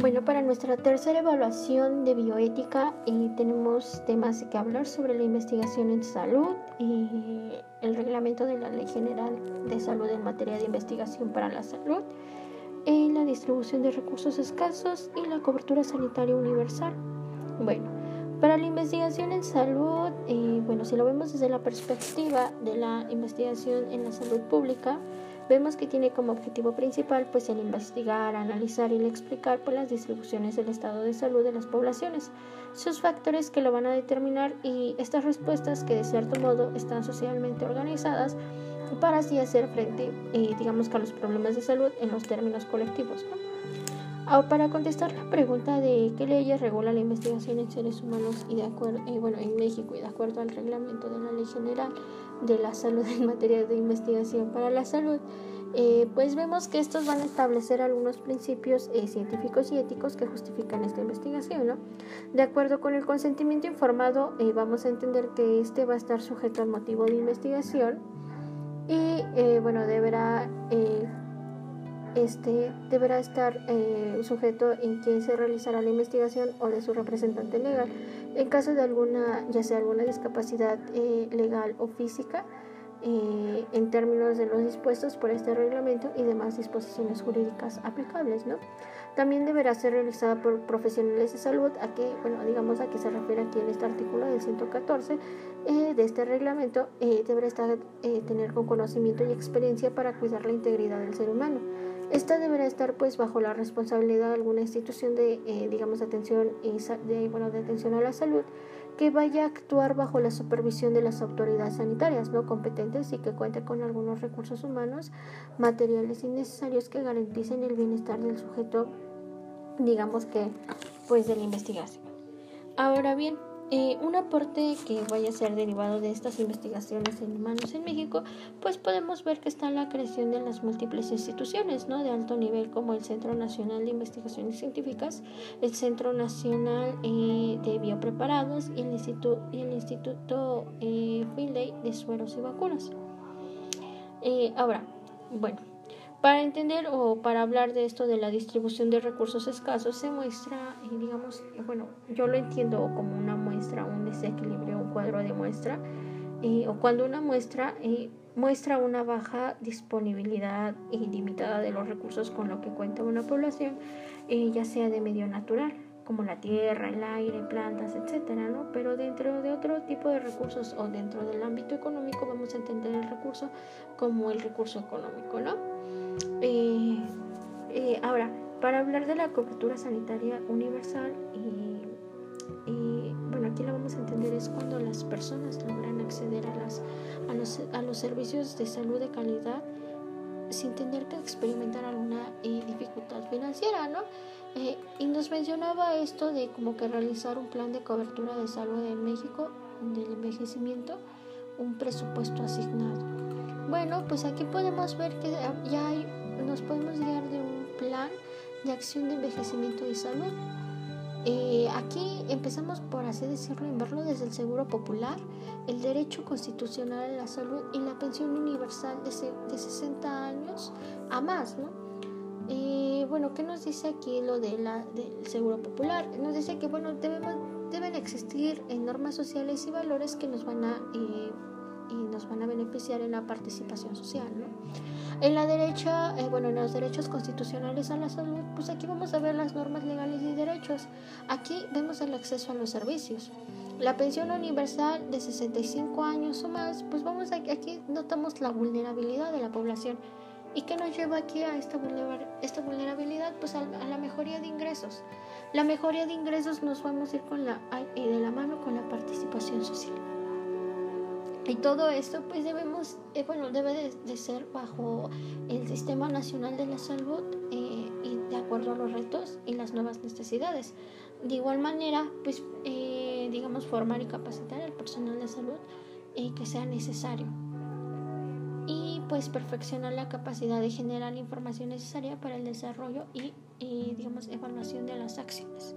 Bueno, para nuestra tercera evaluación de bioética eh, tenemos temas que hablar sobre la investigación en salud, y el reglamento de la Ley General de Salud en materia de investigación para la salud, eh, la distribución de recursos escasos y la cobertura sanitaria universal. Bueno, para la investigación en salud, eh, bueno, si lo vemos desde la perspectiva de la investigación en la salud pública, vemos que tiene como objetivo principal pues el investigar, analizar y explicar pues, las distribuciones del estado de salud de las poblaciones, sus factores que lo van a determinar y estas respuestas que de cierto modo están socialmente organizadas para así hacer frente, eh, digamos a los problemas de salud en los términos colectivos. Para contestar la pregunta de qué leyes regula la investigación en seres humanos y de acuerdo, eh, bueno, en México y de acuerdo al reglamento de la Ley General de la salud en materia de investigación para la salud, eh, pues vemos que estos van a establecer algunos principios eh, científicos y éticos que justifican esta investigación. ¿no? De acuerdo con el consentimiento informado, eh, vamos a entender que este va a estar sujeto al motivo de investigación y bueno, deberá, este, deberá estar sujeto en quien se realizará la investigación o de su representante legal. En caso de alguna, ya sea alguna discapacidad legal o física, eh, en términos de los dispuestos por este reglamento y demás disposiciones jurídicas aplicables. ¿no? También deberá ser realizada por profesionales de salud, a que, bueno, digamos a qué se refiere aquí en este artículo del 114 eh, de este reglamento, eh, deberá estar, tener con conocimiento y experiencia para cuidar la integridad del ser humano. Esta deberá estar pues bajo la responsabilidad de alguna institución de, digamos, atención, de, bueno, de atención a la salud que vaya a actuar bajo la supervisión de las autoridades sanitarias no competentes y que cuente con algunos recursos humanos, materiales y necesarios que garanticen el bienestar del sujeto, digamos que, pues de la investigación. Ahora bien, eh, un aporte que vaya a ser derivado de estas investigaciones en humanos en México, pues podemos ver que está la creación de las múltiples instituciones ¿no? de alto nivel como el Centro Nacional de Investigaciones Científicas, el Centro Nacional eh, de Biopreparados y el, Instituto, y eh, Finlay de Sueros y Vacunas. ahora, bueno, para entender o para hablar de esto de la distribución de recursos escasos se muestra, digamos, bueno, yo lo entiendo como una muestra, un desequilibrio, un cuadro de muestra, o cuando una muestra muestra una baja disponibilidad ilimitada de los recursos con lo que cuenta una población, ya sea de medio natural, como la tierra, el aire, plantas, etcétera, ¿no? Pero dentro de otro tipo de recursos o dentro del ámbito económico vamos a entender el recurso como el recurso económico, ¿no? Eh, eh, ahora, para hablar de la cobertura sanitaria universal, y, bueno, aquí lo vamos a entender es cuando las personas logran acceder a, las, a, los, a los servicios de salud de calidad sin tener que experimentar alguna eh, dificultad financiera, ¿no? y nos mencionaba esto de como que realizar un plan de cobertura de salud en México, del envejecimiento, un presupuesto asignado. Bueno, pues aquí podemos ver que ya hay nos podemos guiar de un plan de acción de envejecimiento y salud. Eh, aquí empezamos por así decirlo en verlo desde el seguro popular, el derecho constitucional a la salud y la pensión universal de, de 60 años a más, ¿no? Eh, bueno, ¿qué nos dice aquí lo de la, del seguro popular? Nos dice que bueno, debemos, deben existir normas sociales y valores que nos van a, eh, nos van a beneficiar en la participación social, ¿no? En la derecha, eh, bueno, en los derechos constitucionales a la salud, pues aquí vamos a ver las normas legales y derechos. Aquí vemos el acceso a los servicios. La pensión universal de 65 años o más, pues vamos a, aquí notamos la vulnerabilidad de la población. ¿Y qué nos lleva aquí a esta, esta vulnerabilidad? Pues a, la mejoría de ingresos. La mejoría de ingresos nos vamos a ir con la, de la mano con la participación social. Y todo esto pues debemos, eh, bueno, debe de, ser bajo el Sistema Nacional de la Salud eh, y de acuerdo a los retos y las nuevas necesidades. De igual manera, pues eh, digamos formar y capacitar al personal de salud que sea necesario. Y pues perfeccionar la capacidad de generar información necesaria para el desarrollo y digamos evaluación de las acciones.